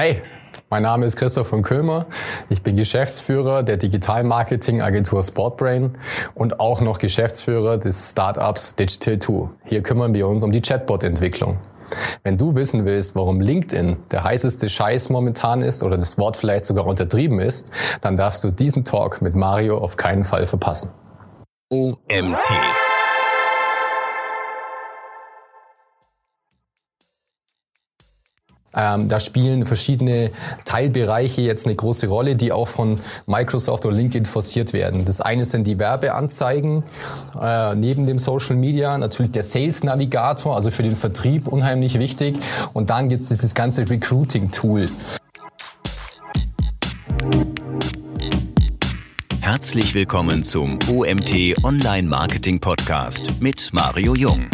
Hey, mein Name ist Christoph von Kömer. Ich bin Geschäftsführer der Digital-Marketing-Agentur Sportbrain und auch noch Geschäftsführer des Startups Digital2. Hier kümmern wir uns um die Chatbot-Entwicklung. Wenn du wissen willst, warum LinkedIn der heißeste Scheiß momentan ist oder das Wort vielleicht sogar untertrieben ist, dann darfst du diesen Talk mit Mario auf keinen Fall verpassen. OMT Ähm, da spielen verschiedene Teilbereiche jetzt eine große Rolle, die auch von Microsoft und LinkedIn forciert werden. Das eine sind die Werbeanzeigen äh, neben dem Social Media, natürlich der Sales Navigator, also für den Vertrieb unheimlich wichtig. Und dann gibt es dieses ganze Recruiting Tool. Herzlich willkommen zum OMT Online Marketing Podcast mit Mario Jung.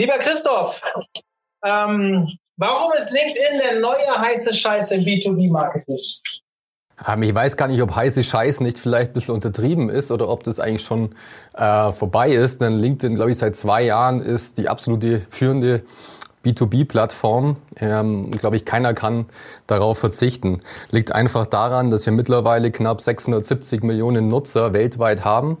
Lieber Christoph, ähm, warum ist LinkedIn der neue heiße Scheiß im B2B-Marketing? Ähm, ich weiß gar nicht, ob heiße Scheiß nicht vielleicht ein bisschen untertrieben ist oder ob das eigentlich schon äh, vorbei ist. Denn LinkedIn, glaube ich, seit zwei Jahren ist die absolute führende B2B-Plattform. Ähm, glaube ich, keiner kann darauf verzichten. Liegt einfach daran, dass wir mittlerweile knapp 670 Millionen Nutzer weltweit haben.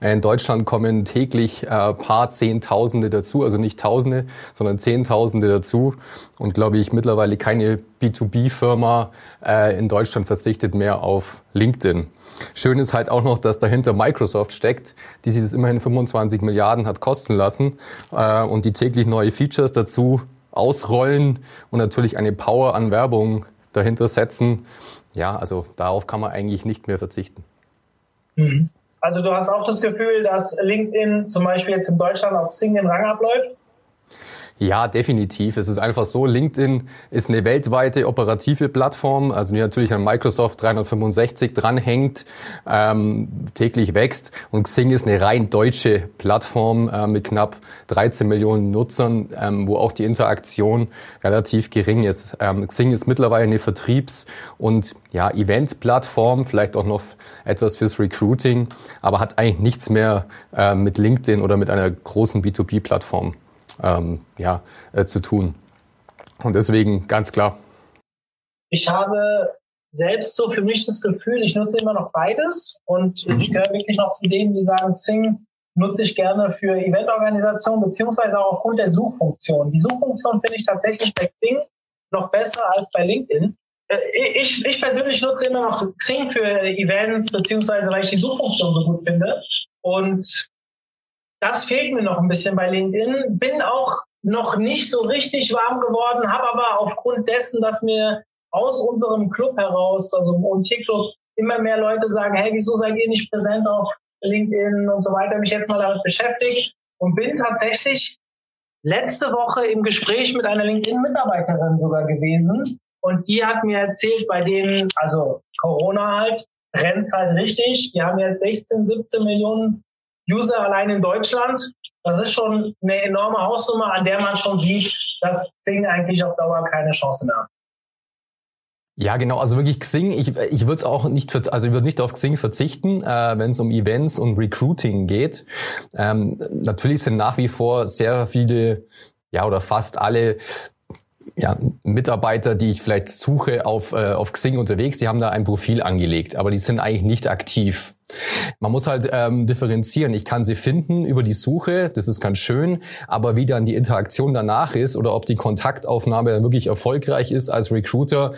In Deutschland kommen täglich äh, paar Zehntausende dazu, also nicht Tausende, sondern Zehntausende dazu. Und glaube ich, mittlerweile keine B2B-Firma äh, in Deutschland verzichtet mehr auf LinkedIn. Schön ist halt auch noch, dass dahinter Microsoft steckt, die sich das immerhin 25 Milliarden hat kosten lassen äh, und die täglich neue Features dazu ausrollen und natürlich eine Power an Werbung dahinter setzen. Ja, also darauf kann man eigentlich nicht mehr verzichten. Mhm. Also du hast auch das Gefühl, dass LinkedIn zum Beispiel jetzt in Deutschland auf Xing den Rang abläuft? Ja, definitiv. Es ist einfach so, LinkedIn ist eine weltweite operative Plattform, also die natürlich an Microsoft 365 dranhängt, ähm, täglich wächst. Und Xing ist eine rein deutsche Plattform äh, mit knapp 13 Millionen Nutzern, ähm, wo auch die Interaktion relativ gering ist. Ähm, Xing ist mittlerweile eine Vertriebs- und ja, Event-Plattform, vielleicht auch noch etwas fürs Recruiting, aber hat eigentlich nichts mehr äh, mit LinkedIn oder mit einer großen B2B-Plattform ähm, ja, äh, zu tun. Und deswegen ganz klar. Ich habe selbst so für mich das Gefühl, ich nutze immer noch beides und mhm. ich gehöre wirklich noch zu denen, die sagen, Xing nutze ich gerne für Eventorganisation beziehungsweise auch aufgrund der Suchfunktion. Die Suchfunktion finde ich tatsächlich bei Xing noch besser als bei LinkedIn. Äh, ich, ich persönlich nutze immer noch Xing für Events, beziehungsweise weil ich die Suchfunktion so gut finde. Und das fehlt mir noch ein bisschen bei LinkedIn. Bin auch noch nicht so richtig warm geworden, habe aber aufgrund dessen, dass mir aus unserem Club heraus, also im OMT-Club, immer mehr Leute sagen, hey, wieso seid ihr nicht präsent auf LinkedIn und so weiter, mich jetzt mal damit beschäftigt und bin tatsächlich letzte Woche im Gespräch mit einer LinkedIn-Mitarbeiterin sogar gewesen und die hat mir erzählt, bei denen, also Corona halt, rennt's halt richtig. Die haben jetzt 16, 17 Millionen User allein in Deutschland. Das ist schon eine enorme Hausnummer, an der man schon sieht, dass Xing eigentlich auf Dauer keine Chance mehr hat. Ja, genau. Also wirklich Xing. Ich, ich würde auch nicht, also ich würde nicht auf Xing verzichten, äh, wenn es um Events und Recruiting geht. Ähm, natürlich sind nach wie vor sehr viele, ja oder fast alle ja, Mitarbeiter, die ich vielleicht suche auf, äh, auf Xing unterwegs, die haben da ein Profil angelegt, aber die sind eigentlich nicht aktiv. Man muss halt ähm, differenzieren. Ich kann sie finden über die Suche, das ist ganz schön, aber wie dann die Interaktion danach ist oder ob die Kontaktaufnahme dann wirklich erfolgreich ist als Recruiter,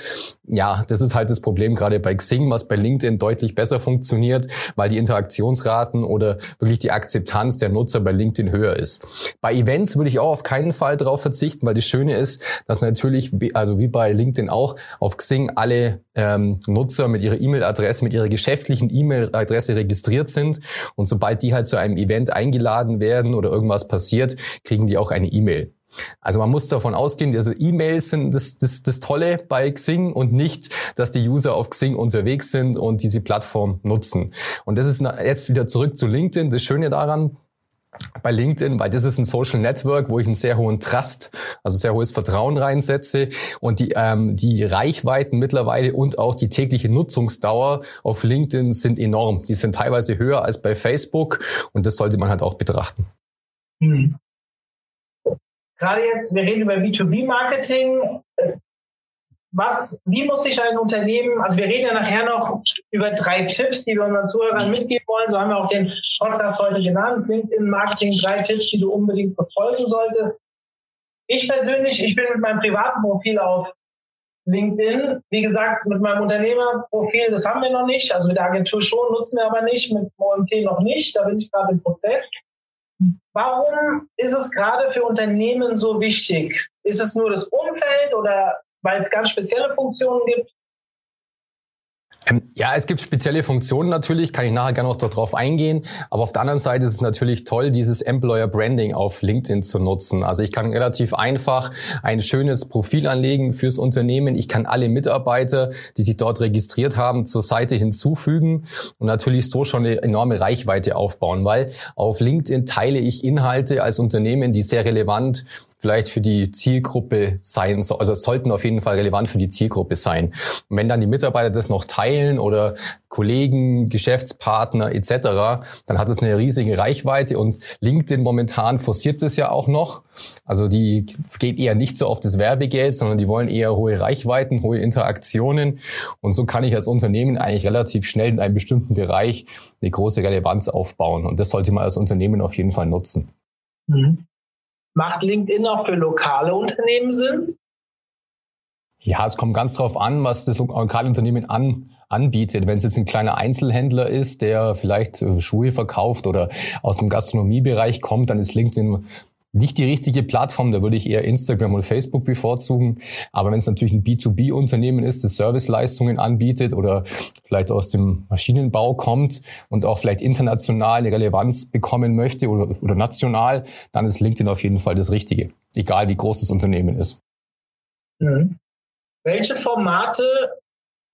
ja, das ist halt das Problem gerade bei Xing, was bei LinkedIn deutlich besser funktioniert, weil die Interaktionsraten oder wirklich die Akzeptanz der Nutzer bei LinkedIn höher ist. Bei Events würde ich auch auf keinen Fall darauf verzichten, weil das Schöne ist, dass natürlich, also wie bei LinkedIn auch, auf Xing alle ähm, Nutzer mit ihrer E-Mail-Adresse, mit ihrer geschäftlichen E-Mail-Adresse registriert sind. Und sobald die halt zu einem Event eingeladen werden oder irgendwas passiert, kriegen die auch eine E-Mail. Also man muss davon ausgehen, also E-Mails sind das, das, das Tolle bei Xing und nicht, dass die User auf Xing unterwegs sind und diese Plattform nutzen. Und das ist jetzt wieder zurück zu LinkedIn. Das Schöne daran, bei LinkedIn, weil das ist ein Social Network, wo ich einen sehr hohen Trust, also sehr hohes Vertrauen reinsetze und die ähm, die Reichweiten mittlerweile und auch die tägliche Nutzungsdauer auf LinkedIn sind enorm. Die sind teilweise höher als bei Facebook und das sollte man halt auch betrachten. Hm. Gerade jetzt, wir reden über B2B-Marketing was, wie muss sich ein Unternehmen, also wir reden ja nachher noch über drei Tipps, die wir unseren Zuhörern mitgeben wollen. So haben wir auch den Podcast heute genannt. LinkedIn Marketing, drei Tipps, die du unbedingt verfolgen solltest. Ich persönlich, ich bin mit meinem privaten Profil auf LinkedIn. Wie gesagt, mit meinem Unternehmerprofil, das haben wir noch nicht. Also mit der Agentur schon, nutzen wir aber nicht, mit OMT noch nicht. Da bin ich gerade im Prozess. Warum ist es gerade für Unternehmen so wichtig? Ist es nur das Umfeld oder weil es ganz spezielle Funktionen gibt? Ähm, ja, es gibt spezielle Funktionen natürlich, kann ich nachher gerne noch darauf eingehen. Aber auf der anderen Seite ist es natürlich toll, dieses Employer Branding auf LinkedIn zu nutzen. Also ich kann relativ einfach ein schönes Profil anlegen fürs Unternehmen. Ich kann alle Mitarbeiter, die sich dort registriert haben, zur Seite hinzufügen und natürlich so schon eine enorme Reichweite aufbauen, weil auf LinkedIn teile ich Inhalte als Unternehmen, die sehr relevant vielleicht für die Zielgruppe sein, also sollten auf jeden Fall relevant für die Zielgruppe sein. Und wenn dann die Mitarbeiter das noch teilen oder Kollegen, Geschäftspartner etc., dann hat es eine riesige Reichweite und LinkedIn momentan forciert es ja auch noch. Also die geht eher nicht so auf das Werbegeld, sondern die wollen eher hohe Reichweiten, hohe Interaktionen und so kann ich als Unternehmen eigentlich relativ schnell in einem bestimmten Bereich eine große Relevanz aufbauen und das sollte man als Unternehmen auf jeden Fall nutzen. Mhm. Macht LinkedIn auch für lokale Unternehmen Sinn? Ja, es kommt ganz drauf an, was das lokale Unternehmen an, anbietet. Wenn es jetzt ein kleiner Einzelhändler ist, der vielleicht äh, Schuhe verkauft oder aus dem Gastronomiebereich kommt, dann ist LinkedIn nicht die richtige Plattform, da würde ich eher Instagram und Facebook bevorzugen. Aber wenn es natürlich ein B2B-Unternehmen ist, das Serviceleistungen anbietet oder vielleicht aus dem Maschinenbau kommt und auch vielleicht international eine Relevanz bekommen möchte oder, oder national, dann ist LinkedIn auf jeden Fall das Richtige, egal wie groß das Unternehmen ist. Mhm. Welche Formate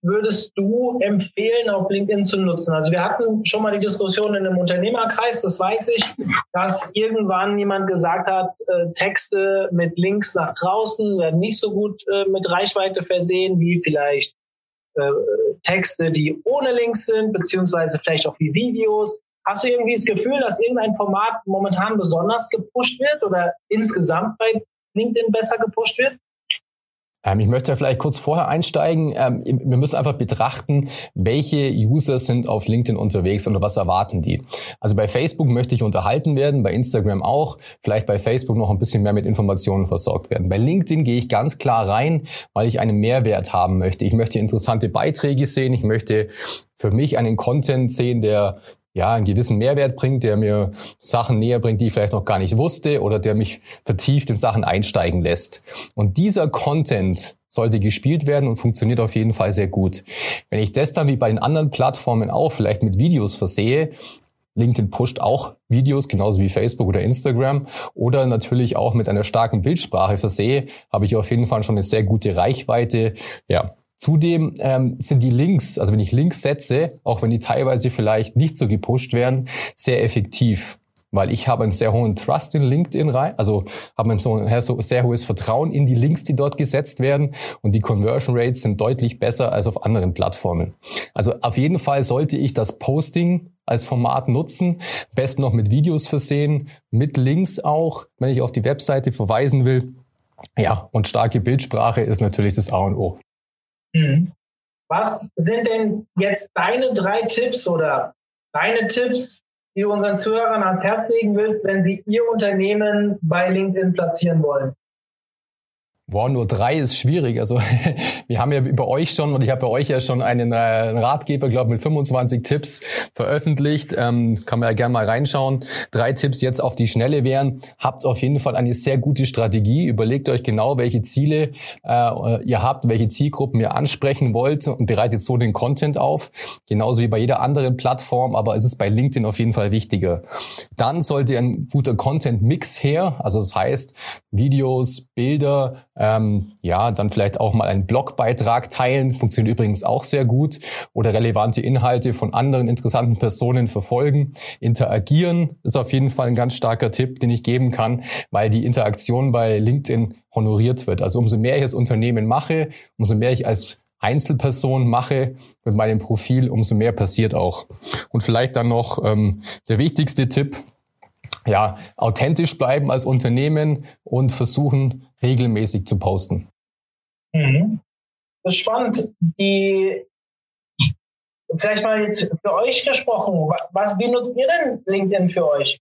würdest du empfehlen, auf LinkedIn zu nutzen? Also wir hatten schon mal die Diskussion in einem Unternehmerkreis, das weiß ich, dass irgendwann jemand gesagt hat, äh, Texte mit Links nach draußen werden nicht so gut äh, mit Reichweite versehen wie vielleicht äh, Texte, die ohne Links sind, beziehungsweise vielleicht auch wie Videos. Hast du irgendwie das Gefühl, dass irgendein Format momentan besonders gepusht wird oder insgesamt bei LinkedIn besser gepusht wird? Ähm, ich möchte vielleicht kurz vorher einsteigen. Ähm, wir müssen einfach betrachten, welche User sind auf LinkedIn unterwegs und was erwarten die. Also bei Facebook möchte ich unterhalten werden, bei Instagram auch, vielleicht bei Facebook noch ein bisschen mehr mit Informationen versorgt werden. Bei LinkedIn gehe ich ganz klar rein, weil ich einen Mehrwert haben möchte. Ich möchte interessante Beiträge sehen, ich möchte für mich einen Content sehen, der ja, einen gewissen Mehrwert bringt, der mir Sachen näher bringt, die ich vielleicht noch gar nicht wusste oder der mich vertieft in Sachen einsteigen lässt. Und dieser Content sollte gespielt werden und funktioniert auf jeden Fall sehr gut. Wenn ich das dann wie bei den anderen Plattformen auch vielleicht mit Videos versehe, LinkedIn pusht auch Videos, genauso wie Facebook oder Instagram. Oder natürlich auch mit einer starken Bildsprache versehe, habe ich auf jeden Fall schon eine sehr gute Reichweite. Ja, Zudem ähm, sind die Links, also wenn ich Links setze, auch wenn die teilweise vielleicht nicht so gepusht werden, sehr effektiv. Weil ich habe einen sehr hohen Trust in LinkedIn rein, also habe ein so sehr hohes Vertrauen in die Links, die dort gesetzt werden und die Conversion Rates sind deutlich besser als auf anderen Plattformen. Also auf jeden Fall sollte ich das Posting als Format nutzen, best noch mit Videos versehen, mit Links auch, wenn ich auf die Webseite verweisen will. Ja, und starke Bildsprache ist natürlich das A und O. Mhm. Was sind denn jetzt deine drei Tipps oder deine Tipps, die du unseren Zuhörern ans Herz legen willst, wenn sie ihr Unternehmen bei LinkedIn platzieren wollen? Boah, nur drei ist schwierig. Also wir haben ja über euch schon und ich habe bei euch ja schon einen, äh, Ratgeber, glaube mit 25 Tipps veröffentlicht. Ähm, kann man ja gerne mal reinschauen. Drei Tipps jetzt auf die Schnelle wären. Habt auf jeden Fall eine sehr gute Strategie. Überlegt euch genau, welche Ziele äh, ihr habt, welche Zielgruppen ihr ansprechen wollt und bereitet so den Content auf. Genauso wie bei jeder anderen Plattform, aber es ist bei LinkedIn auf jeden Fall wichtiger. Dann sollte ein guter Content-Mix her. Also das heißt Videos, Bilder, Ähm, ja, dann vielleicht auch mal einen Blogbeitrag teilen, funktioniert übrigens auch sehr gut. Oder relevante Inhalte von anderen interessanten Personen verfolgen. Interagieren ist auf jeden Fall ein ganz starker Tipp, den ich geben kann, weil die Interaktion bei LinkedIn honoriert wird. Also umso mehr ich als Unternehmen mache, umso mehr ich als Einzelperson mache mit meinem Profil, umso mehr passiert auch. Und vielleicht dann noch ähm, der wichtigste Tipp, ja, authentisch bleiben als Unternehmen und versuchen, regelmäßig zu posten. Mhm. Das ist spannend. Die, vielleicht mal jetzt für euch gesprochen. Was, wie nutzt ihr denn LinkedIn für euch?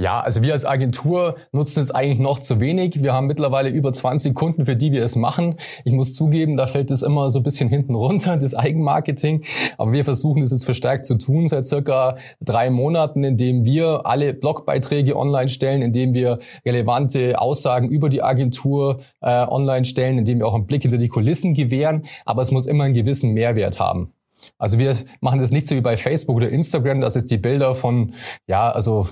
Ja, also wir als Agentur nutzen es eigentlich noch zu wenig. Wir haben mittlerweile über 20 Kunden, für die wir es machen. Ich muss zugeben, da fällt es immer so ein bisschen hinten runter, das Eigenmarketing. Aber wir versuchen das jetzt verstärkt zu tun seit circa drei Monaten, indem wir alle Blogbeiträge online stellen, indem wir relevante Aussagen über die Agentur äh, online stellen, indem wir auch einen Blick hinter die Kulissen gewähren. Aber es muss immer einen gewissen Mehrwert haben. Also wir machen das nicht so wie bei Facebook oder Instagram, dass jetzt die Bilder von, ja, also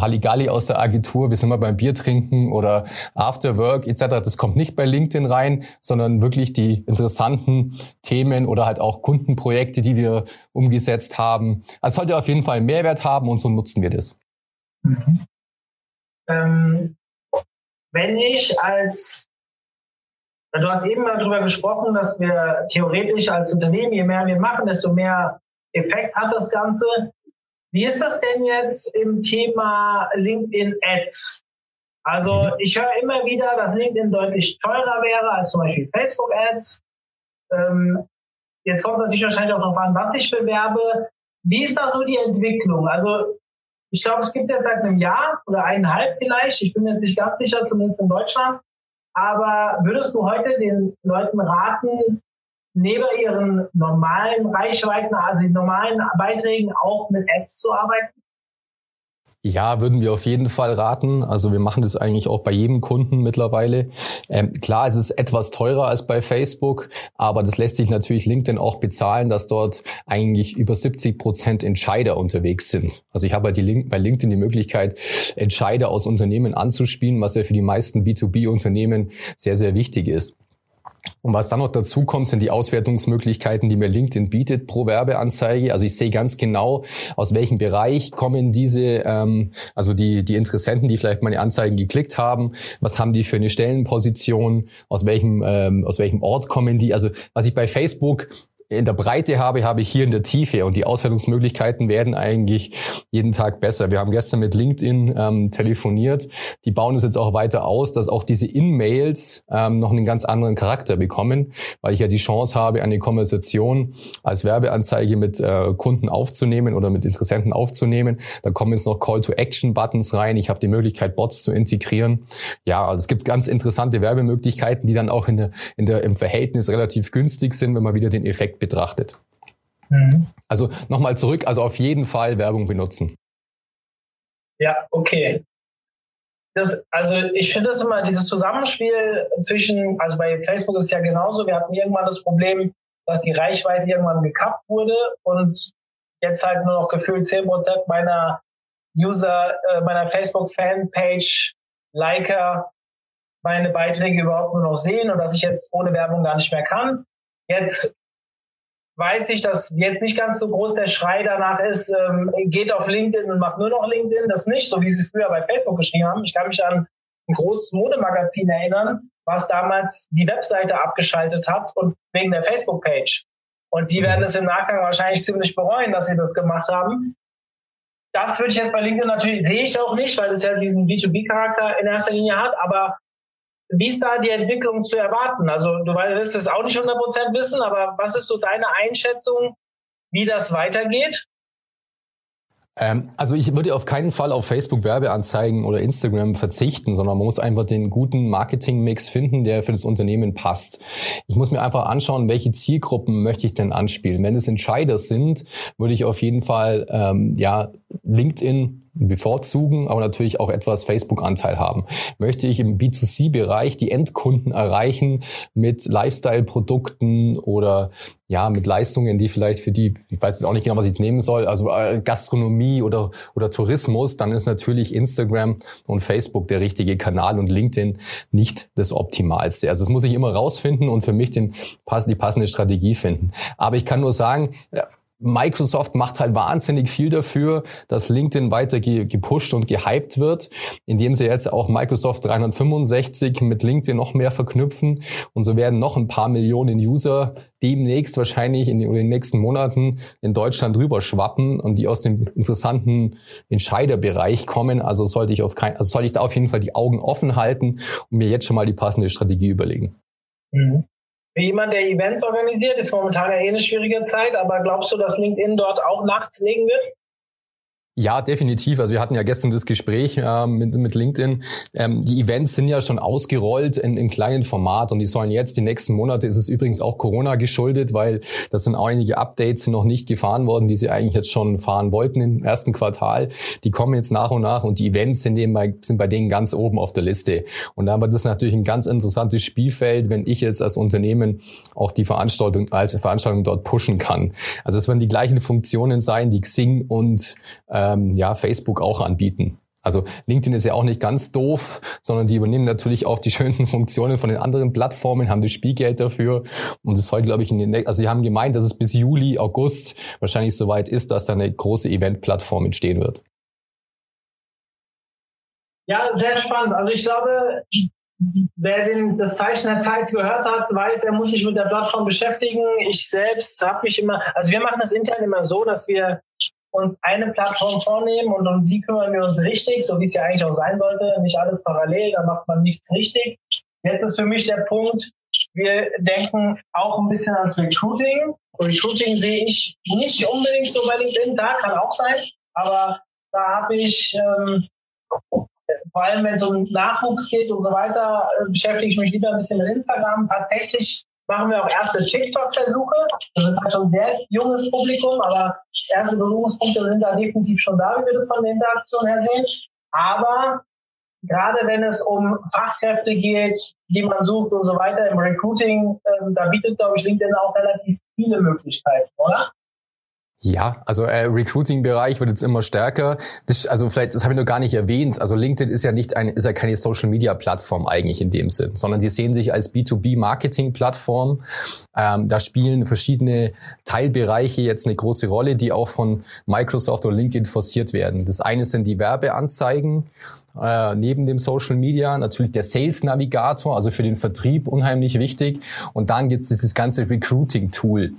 Halligalli aus der Agentur, wir sind mal beim Bier trinken oder After Work etc. Das kommt nicht bei LinkedIn rein, sondern wirklich die interessanten Themen oder halt auch Kundenprojekte, die wir umgesetzt haben. Also sollte auf jeden Fall einen Mehrwert haben und so nutzen wir das. Mhm. Ähm, wenn ich als Du hast eben darüber gesprochen, dass wir theoretisch als Unternehmen, je mehr wir machen, desto mehr Effekt hat das Ganze. Wie ist das denn jetzt im Thema LinkedIn Ads? Also mhm. ich höre immer wieder, dass LinkedIn deutlich teurer wäre als zum Beispiel Facebook Ads. Ähm, jetzt kommt es natürlich wahrscheinlich auch noch an, was ich bewerbe. Wie ist da so die Entwicklung? Also ich glaube, es gibt jetzt seit einem Jahr oder eineinhalb vielleicht, ich bin jetzt nicht ganz sicher, zumindest in Deutschland. Aber würdest du heute den Leuten raten, neben ihren normalen Reichweiten, also den normalen Beiträgen auch mit Ads zu arbeiten? Ja, würden wir auf jeden Fall raten. Also wir machen das eigentlich auch bei jedem Kunden mittlerweile. Ähm, klar, es ist etwas teurer als bei Facebook, aber das lässt sich natürlich LinkedIn auch bezahlen, dass dort eigentlich über 70 Prozent Entscheider unterwegs sind. Also ich habe bei LinkedIn die Möglichkeit, Entscheider aus Unternehmen anzuspielen, was ja für die meisten B2B-Unternehmen sehr, sehr wichtig ist. Und was dann noch dazu kommt, sind die Auswertungsmöglichkeiten, die mir LinkedIn bietet pro Werbeanzeige. Also ich sehe ganz genau, aus welchem Bereich kommen diese, ähm, also die, die Interessenten, die vielleicht meine Anzeigen geklickt haben, was haben die für eine Stellenposition, aus welchem, ähm, aus welchem Ort kommen die. Also was ich bei Facebook in der Breite habe, habe ich hier in der Tiefe und die Auswertungsmöglichkeiten werden eigentlich jeden Tag besser. Wir haben gestern mit LinkedIn ähm, telefoniert. Die bauen es jetzt auch weiter aus, dass auch diese In-Mails ähm, noch einen ganz anderen Charakter bekommen, weil ich ja die Chance habe, eine Konversation als Werbeanzeige mit äh, Kunden aufzunehmen oder mit Interessenten aufzunehmen. Da kommen jetzt noch Call-to-Action-Buttons rein. Ich habe die Möglichkeit, Bots zu integrieren. Ja, also es gibt ganz interessante Werbemöglichkeiten, die dann auch in der, in der, im Verhältnis relativ günstig sind, wenn man wieder den Effekt betrachtet. Mhm. Also nochmal zurück, also auf jeden Fall Werbung benutzen. Ja, okay. Das, also ich finde das immer, dieses Zusammenspiel zwischen, also bei Facebook ist es ja genauso, wir hatten irgendwann das Problem, dass die Reichweite irgendwann gekappt wurde und jetzt halt nur noch gefühlt 10% meiner User, äh, meiner Facebook-Fanpage, Liker, meine Beiträge überhaupt nur noch sehen und dass ich jetzt ohne Werbung gar nicht mehr kann. Jetzt weiß ich, dass jetzt nicht ganz so groß der Schrei danach ist, ähm, geht auf LinkedIn und macht nur noch LinkedIn. Das nicht, so wie sie es früher bei Facebook geschrieben haben. Ich kann mich an ein großes Modemagazin erinnern, was damals die Webseite abgeschaltet hat und wegen der Facebook-Page. Und die werden es im Nachgang wahrscheinlich ziemlich bereuen, dass sie das gemacht haben. Das würde ich jetzt bei LinkedIn natürlich, sehe ich auch nicht, weil es ja diesen B2B-Charakter in erster Linie hat, aber wie ist da die Entwicklung zu erwarten? Also du wirst es auch nicht 100 Prozent wissen, aber was ist so deine Einschätzung, wie das weitergeht? Ähm, also ich würde auf keinen Fall auf Facebook Werbeanzeigen oder Instagram verzichten, sondern man muss einfach den guten Marketingmix finden, der für das Unternehmen passt. Ich muss mir einfach anschauen, welche Zielgruppen möchte ich denn anspielen. Wenn es Entscheider sind, würde ich auf jeden Fall ähm, ja LinkedIn bevorzugen, aber natürlich auch etwas Facebook-Anteil haben. Möchte ich im B2C-Bereich die Endkunden erreichen mit Lifestyle-Produkten oder ja, mit Leistungen, die vielleicht für die, ich weiß jetzt auch nicht genau, was ich jetzt nehmen soll, also äh, Gastronomie oder, oder Tourismus, dann ist natürlich Instagram und Facebook der richtige Kanal und LinkedIn nicht das Optimalste. Also das muss ich immer rausfinden und für mich den, die passende Strategie finden. Aber ich kann nur sagen, Microsoft macht halt wahnsinnig viel dafür, dass LinkedIn weiter gepusht und gehypt wird, indem sie jetzt auch Microsoft 365 mit LinkedIn noch mehr verknüpfen. Und so werden noch ein paar Millionen User demnächst wahrscheinlich in den, in den nächsten Monaten in Deutschland rüber schwappen und die aus dem interessanten Entscheiderbereich kommen. Also sollte ich auf kein, also sollte ich da auf jeden Fall die Augen offen halten und mir jetzt schon mal die passende Strategie überlegen. Mhm. Für jemand, der Events organisiert, ist momentan ja eh eine schwierige Zeit, aber glaubst du, dass LinkedIn dort auch nachts legen wird? Ja, definitiv. Also wir hatten ja gestern das Gespräch äh, mit, mit LinkedIn. Ähm, die Events sind ja schon ausgerollt in, im kleinen Format und die sollen jetzt die nächsten Monate, ist es übrigens auch Corona geschuldet, weil das sind einige Updates noch nicht gefahren worden, die sie eigentlich jetzt schon fahren wollten im ersten Quartal. Die kommen jetzt nach und nach und die Events sind, denen bei, sind bei denen ganz oben auf der Liste. Und da haben wir das natürlich ein ganz interessantes Spielfeld, wenn ich jetzt als Unternehmen auch die Veranstaltung, als Veranstaltung dort pushen kann. Also es werden die gleichen Funktionen sein, die Xing und äh, ähm, ja, Facebook auch anbieten. Also LinkedIn ist ja auch nicht ganz doof, sondern die übernehmen natürlich auch die schönsten Funktionen von den anderen Plattformen, haben das Spielgeld dafür. Und es soll, glaube ich, in den, also sie haben gemeint, dass es bis Juli, August wahrscheinlich soweit ist, dass da eine große Event-Plattform entstehen wird. Ja, sehr spannend. Also ich glaube, wer den, das Zeichen der Zeit gehört hat, weiß, er muss sich mit der Plattform beschäftigen. Ich selbst habe mich immer, also wir machen das intern immer so, dass wir uns eine Plattform vornehmen und um die kümmern wir uns richtig, so wie es ja eigentlich auch sein sollte. Nicht alles parallel, da macht man nichts richtig. Jetzt ist für mich der Punkt, wir denken auch ein bisschen ans Recruiting. Recruiting sehe ich nicht unbedingt so bei LinkedIn, da kann auch sein, aber da habe ich ähm, vor allem wenn es um Nachwuchs geht und so weiter, äh, beschäftige ich mich lieber ein bisschen mit Instagram. Tatsächlich machen wir auch erste TikTok-Versuche. Das ist halt schon ein sehr junges Publikum, aber erste Berührungspunkte sind da definitiv schon da, wie wir das von der Interaktion her sehen. Aber gerade wenn es um Fachkräfte geht, die man sucht und so weiter im Recruiting, äh, da bietet, glaube ich, LinkedIn auch relativ viele Möglichkeiten, oder? Ja, also äh, Recruiting-Bereich wird jetzt immer stärker. Das, also vielleicht, das habe ich noch gar nicht erwähnt. Also LinkedIn ist ja nicht ein, ist ja keine Social-Media-Plattform eigentlich in dem Sinn, sondern sie sehen sich als B2B-Marketing-Plattform. Ähm, da spielen verschiedene Teilbereiche jetzt eine große Rolle, die auch von Microsoft oder LinkedIn forciert werden. Das eine sind die Werbeanzeigen. Äh, neben dem Social Media natürlich der Sales Navigator, also für den Vertrieb unheimlich wichtig. Und dann gibt es dieses ganze Recruiting Tool. Äh,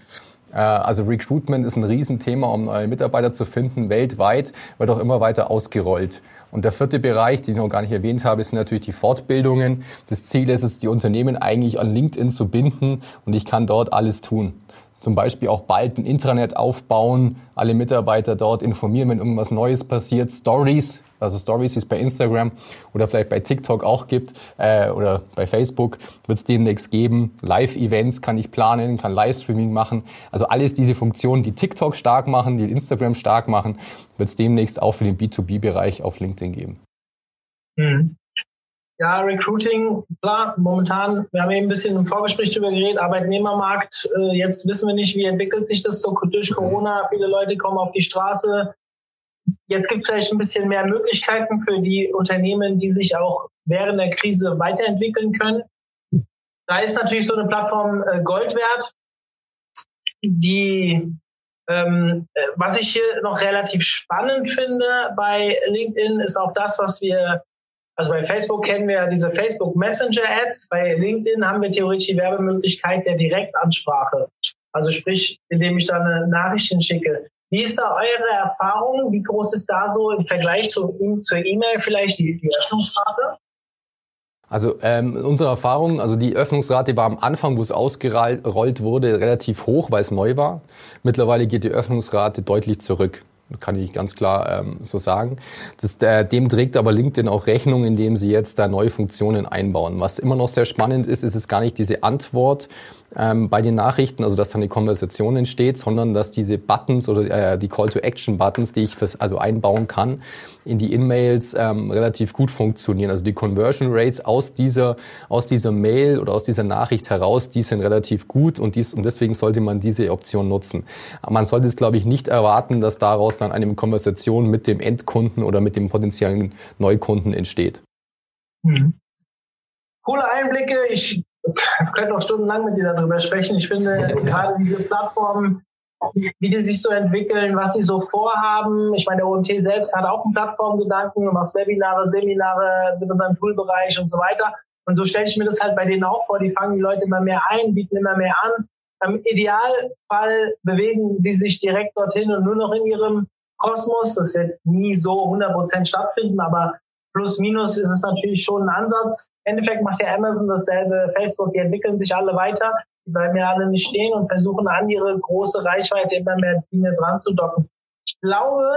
also Recruitment ist ein Riesenthema, um neue Mitarbeiter zu finden, weltweit, wird auch immer weiter ausgerollt. Und der vierte Bereich, den ich noch gar nicht erwähnt habe, sind natürlich die Fortbildungen. Das Ziel ist es, die Unternehmen eigentlich an LinkedIn zu binden und ich kann dort alles tun zum Beispiel auch bald ein Intranet aufbauen, alle Mitarbeiter dort informieren, wenn irgendwas Neues passiert, Stories, also Stories, wie es bei Instagram oder vielleicht bei TikTok auch gibt äh, oder bei Facebook, wird es demnächst geben. Live-Events kann ich planen, kann Livestreaming machen. Also alles diese Funktionen, die TikTok stark machen, die Instagram stark machen, wird es demnächst auch für den B2B-Bereich auf LinkedIn geben. Mhm. Ja, Recruiting, klar, momentan, wir haben eben ein bisschen im Vorgespräch drüber geredet, Arbeitnehmermarkt, äh, jetzt wissen wir nicht, wie entwickelt sich das so durch Corona, viele Leute kommen auf die Straße. Jetzt gibt es vielleicht ein bisschen mehr Möglichkeiten für die Unternehmen, die sich auch während der Krise weiterentwickeln können. Da ist natürlich so eine Plattform äh, Gold wert, die ähm, äh, was ich hier noch relativ spannend finde bei LinkedIn ist auch das, was wir also bei Facebook kennen wir ja diese Facebook Messenger Ads. Bei LinkedIn haben wir theoretisch die Werbemöglichkeit der Direktansprache. Also sprich, indem ich da eine Nachricht schicke. Wie ist da eure Erfahrung? Wie groß ist da so im Vergleich zu, zur E-Mail vielleicht die, die Öffnungsrate? Also ähm, unsere Erfahrung, also die Öffnungsrate war am Anfang, wo es ausgerollt wurde, relativ hoch, weil es neu war. Mittlerweile geht die Öffnungsrate deutlich zurück kann ich ganz klar ähm, so sagen. Das, äh, dem trägt aber LinkedIn auch Rechnung, indem sie jetzt da neue Funktionen einbauen. Was immer noch sehr spannend ist, ist es gar nicht diese Antwort ähm, bei den Nachrichten, also dass da eine Konversation entsteht, sondern dass diese Buttons oder äh, die Call-to-Action-Buttons, die ich fürs, also einbauen kann, in die In-Mails ähm, relativ gut funktionieren. Also die Conversion Rates aus dieser, aus dieser Mail oder aus dieser Nachricht heraus, die sind relativ gut und, dies, und deswegen sollte man diese Option nutzen. Man sollte es, glaube ich, nicht erwarten, dass daraus dann eine Konversation mit dem Endkunden oder mit dem potenziellen Neukunden entsteht. Mhm. Coole Einblicke. Ich könnte noch stundenlang mit dir darüber sprechen. Ich finde gerade diese Plattformen wie die sich so entwickeln, was sie so vorhaben. Ich meine, der OMT selbst hat auch einen Plattformgedanken, du machst Webinare, Seminare mit unserem Toolbereich und so weiter. Und so stelle ich mir das halt bei denen auch vor. Die fangen die Leute immer mehr ein, bieten immer mehr an. Im Idealfall bewegen sie sich direkt dorthin und nur noch in ihrem Kosmos. Das wird nie so 100% stattfinden, aber plus minus ist es natürlich schon ein Ansatz. Im Endeffekt macht ja Amazon dasselbe, Facebook, die entwickeln sich alle weiter die bleiben ja alle nicht stehen und versuchen an ihre große Reichweite immer mehr Dinge dran zu docken. Ich glaube,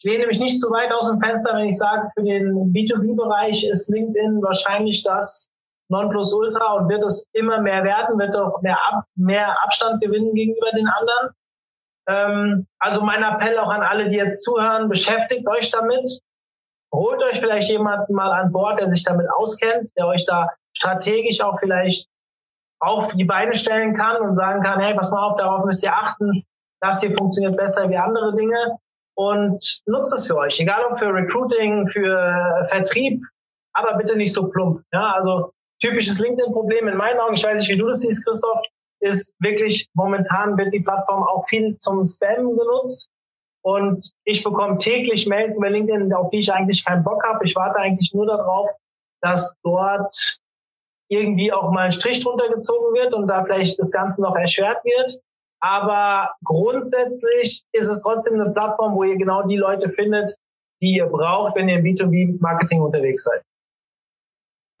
ich lehne mich nicht zu weit aus dem Fenster, wenn ich sage, für den B2B-Bereich ist LinkedIn wahrscheinlich das Nonplusultra und wird es immer mehr werden, wird auch mehr, Ab mehr Abstand gewinnen gegenüber den anderen. Ähm, also mein Appell auch an alle, die jetzt zuhören, beschäftigt euch damit. Holt euch vielleicht jemanden mal an Bord, der sich damit auskennt, der euch da strategisch auch vielleicht auf die Beine stellen kann und sagen kann, hey, pass mal auf, darauf müsst ihr achten, das hier funktioniert besser wie andere Dinge und nutzt es für euch, egal ob für Recruiting, für Vertrieb, aber bitte nicht so plump. Ja, also typisches LinkedIn-Problem in meinen Augen, ich weiß nicht, wie du das siehst, Christoph, ist wirklich momentan wird die Plattform auch viel zum Spam genutzt. Und ich bekomme täglich Mails über LinkedIn, auf die ich eigentlich keinen Bock habe. Ich warte eigentlich nur darauf, dass dort irgendwie auch mal ein Strich drunter gezogen wird und da vielleicht das Ganze noch erschwert wird. Aber grundsätzlich ist es trotzdem eine Plattform, wo ihr genau die Leute findet, die ihr braucht, wenn ihr im B2B-Marketing unterwegs seid.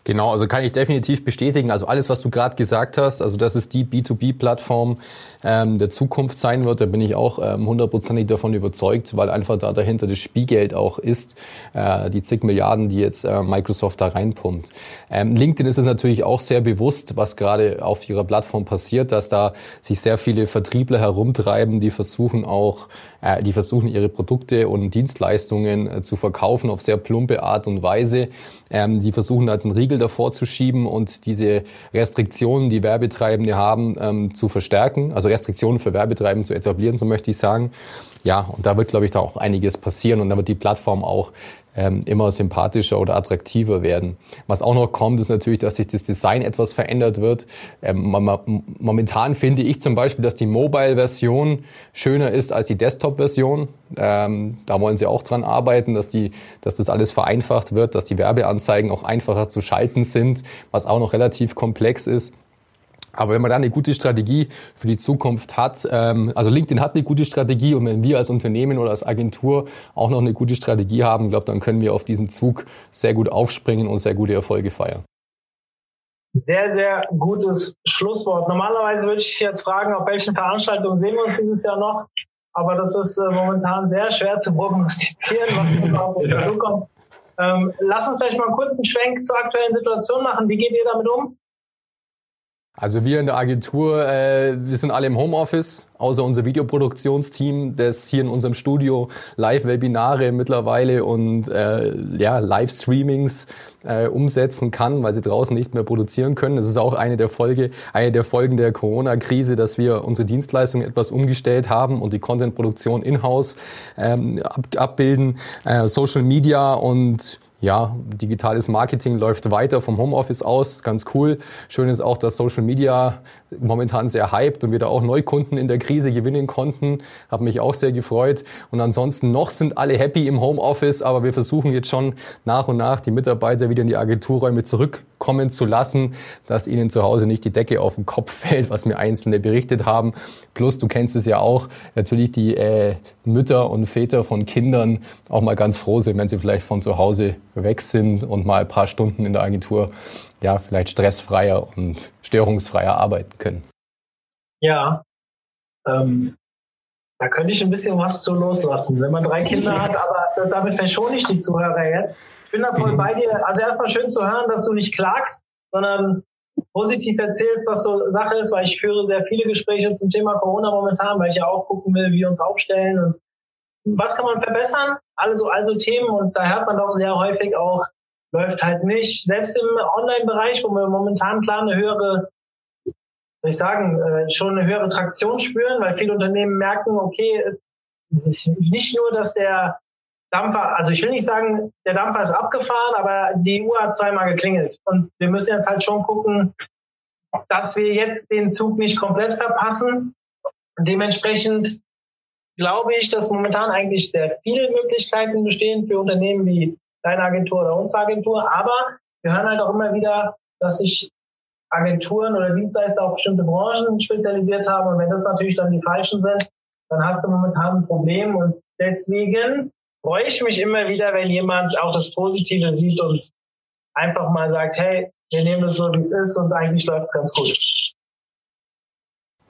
Genau, also kann ich definitiv bestätigen. Also alles, was du gerade gesagt hast, also dass es die B2B-Plattform ähm, der Zukunft sein wird, da bin ich auch ähm, hundertprozentig ähm, davon überzeugt, weil einfach da dahinter das Spielgeld auch ist, äh, die zig Milliarden, die jetzt äh, Microsoft da reinpumpt. Ähm, LinkedIn ist es natürlich auch sehr bewusst, was gerade auf ihrer Plattform passiert, dass da sich sehr viele Vertriebler herumtreiben, die versuchen auch, äh, die versuchen ihre Produkte und Dienstleistungen äh, zu verkaufen auf sehr plumpe Art und Weise. Ähm, die versuchen da jetzt einen Riegel davor zu schieben und diese Restriktionen, die Werbetreibende haben, ähm, zu verstärken. Also Restriktionen für Werbetreibende zu etablieren, so möchte ich sagen. Ja, und da wird, glaube ich, da auch einiges passieren und da wird die Plattform auch ähm, immer sympathischer oder attraktiver werden. Was auch noch kommt, ist natürlich, dass sich das Design etwas verändert wird. Ähm, momentan finde ich zum Beispiel, dass die Mobile-Version schöner ist als die Desktop-Version. Ähm, da wollen sie auch dran arbeiten, dass, die, dass das alles vereinfacht wird, dass die Werbeanzeigen auch einfacher zu schalten sind, was auch noch relativ komplex ist. Aber wenn man da eine gute Strategie für die Zukunft hat, ähm, also LinkedIn hat eine gute Strategie und wenn wir als Unternehmen oder als Agentur auch noch eine gute Strategie haben, glaube dann können wir auf diesen Zug sehr gut aufspringen und sehr gute Erfolge feiern. Sehr, sehr gutes Schlusswort. Normalerweise würde ich jetzt fragen, auf welchen Veranstaltungen sehen wir uns dieses Jahr noch. Aber das ist äh, momentan sehr schwer zu prognostizieren, was überhaupt ja. kommt. Ähm, lass uns vielleicht mal einen kurzen Schwenk zur aktuellen Situation machen. Wie geht ihr damit um? Also wir in der Agentur, äh, wir sind alle im Homeoffice, außer unser Videoproduktionsteam, das hier in unserem Studio Live-Webinare mittlerweile und äh, ja, Livestreamings äh, umsetzen kann, weil sie draußen nicht mehr produzieren können. Das ist auch eine der Folge, eine der Folgen der Corona-Krise, dass wir unsere Dienstleistungen etwas umgestellt haben und die Content-Produktion in-house ähm, ab, abbilden, äh, Social Media und ja, digitales Marketing läuft weiter vom Homeoffice aus, ganz cool. Schön ist auch, dass Social Media momentan sehr hyped und wir da auch Neukunden in der Krise gewinnen konnten. Hat mich auch sehr gefreut. Und ansonsten noch sind alle happy im Homeoffice, aber wir versuchen jetzt schon nach und nach die Mitarbeiter wieder in die Agenturräume zurückkommen zu lassen, dass ihnen zu Hause nicht die Decke auf den Kopf fällt, was mir Einzelne berichtet haben. Plus, du kennst es ja auch, natürlich die äh, Mütter und Väter von Kindern auch mal ganz froh sind, wenn sie vielleicht von zu Hause weg sind und mal ein paar Stunden in der Agentur ja vielleicht stressfreier und störungsfreier arbeiten können. Ja, ähm, da könnte ich ein bisschen was zu loslassen, wenn man drei Kinder hat, aber damit verschone ich die Zuhörer jetzt. Ich bin da voll bei dir. Also erstmal schön zu hören, dass du nicht klagst, sondern positiv erzählst, was so Sache ist, weil ich führe sehr viele Gespräche zum Thema Corona momentan, weil ich ja auch gucken will, wie wir uns aufstellen und was kann man verbessern? Also, also Themen und da hört man doch sehr häufig auch, läuft halt nicht. Selbst im Online-Bereich, wo wir momentan klar eine höhere, soll ich sagen, äh, schon eine höhere Traktion spüren, weil viele Unternehmen merken, okay, nicht nur, dass der Dampfer, also ich will nicht sagen, der Dampfer ist abgefahren, aber die Uhr hat zweimal geklingelt. Und wir müssen jetzt halt schon gucken, dass wir jetzt den Zug nicht komplett verpassen. Und dementsprechend glaube ich, dass momentan eigentlich sehr viele Möglichkeiten bestehen für Unternehmen wie deine Agentur oder unsere Agentur. Aber wir hören halt auch immer wieder, dass sich Agenturen oder Dienstleister auf bestimmte Branchen spezialisiert haben. Und wenn das natürlich dann die falschen sind, dann hast du momentan ein Problem. Und deswegen freue ich mich immer wieder, wenn jemand auch das Positive sieht und einfach mal sagt, hey, wir nehmen es so, wie es ist und eigentlich läuft es ganz gut.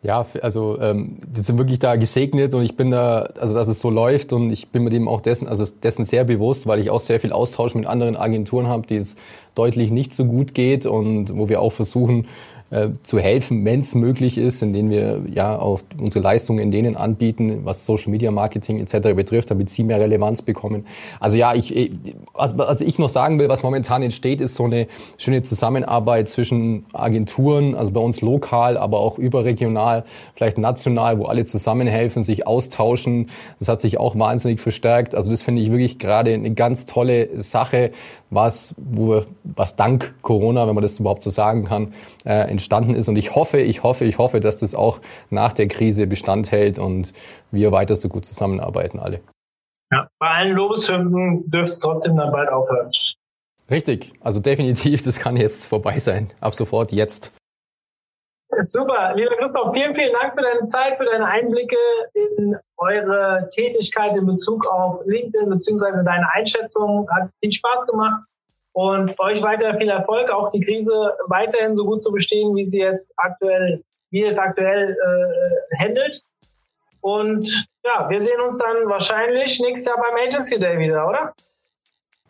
Ja, also ähm, wir sind wirklich da gesegnet und ich bin da, also dass es so läuft und ich bin mir dem auch dessen, also dessen sehr bewusst, weil ich auch sehr viel Austausch mit anderen Agenturen habe, die es deutlich nicht so gut geht und wo wir auch versuchen, äh, zu helfen, wenn es möglich ist, indem wir ja auch unsere Leistungen in denen anbieten, was Social Media Marketing etc. betrifft, damit sie mehr Relevanz bekommen. Also ja, ich, was, was ich noch sagen will, was momentan entsteht, ist so eine schöne Zusammenarbeit zwischen Agenturen, also bei uns lokal, aber auch überregional, vielleicht national, wo alle zusammenhelfen, sich austauschen. Das hat sich auch wahnsinnig verstärkt. Also das finde ich wirklich gerade eine ganz tolle Sache, was, wo wir, was dank Corona, wenn man das überhaupt so sagen kann, äh, entstanden ist. Und ich hoffe, ich hoffe, ich hoffe, dass das auch nach der Krise Bestand hält und wir weiter so gut zusammenarbeiten alle. Ja, bei allen Lobeshymnen dürfte es trotzdem dann bald aufhören. Richtig, also definitiv, das kann jetzt vorbei sein. Ab sofort jetzt. Super, lieber Christoph, vielen, vielen Dank für deine Zeit, für deine Einblicke in eure Tätigkeit in Bezug auf LinkedIn beziehungsweise deine Einschätzung. Hat viel Spaß gemacht und euch weiter viel Erfolg, auch die Krise weiterhin so gut zu bestehen, wie sie jetzt aktuell, wie es aktuell äh, handelt. Und ja, wir sehen uns dann wahrscheinlich nächstes Jahr beim Agency Day wieder, oder?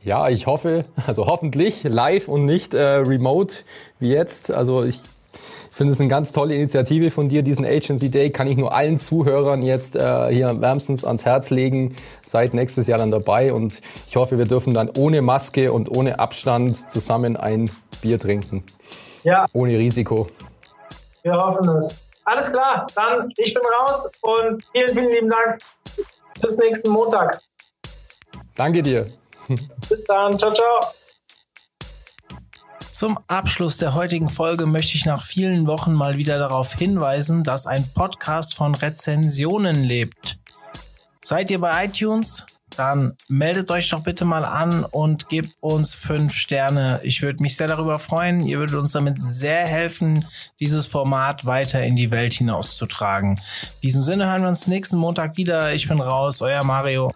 Ja, ich hoffe, also hoffentlich live und nicht äh, remote wie jetzt. Also ich finde es eine ganz tolle Initiative von dir, diesen Agency Day. Kann ich nur allen Zuhörern jetzt äh, hier wärmstens ans Herz legen. Seid nächstes Jahr dann dabei und ich hoffe, wir dürfen dann ohne Maske und ohne Abstand zusammen ein Bier trinken. Ja. Ohne Risiko. Wir hoffen es. Alles klar, dann ich bin raus und vielen, vielen lieben Dank. Bis nächsten Montag. Danke dir. Bis dann. Ciao, ciao. Zum Abschluss der heutigen Folge möchte ich nach vielen Wochen mal wieder darauf hinweisen, dass ein Podcast von Rezensionen lebt. Seid ihr bei iTunes? Dann meldet euch doch bitte mal an und gebt uns fünf Sterne. Ich würde mich sehr darüber freuen. Ihr würdet uns damit sehr helfen, dieses Format weiter in die Welt hinauszutragen. In diesem Sinne hören wir uns nächsten Montag wieder. Ich bin raus, euer Mario.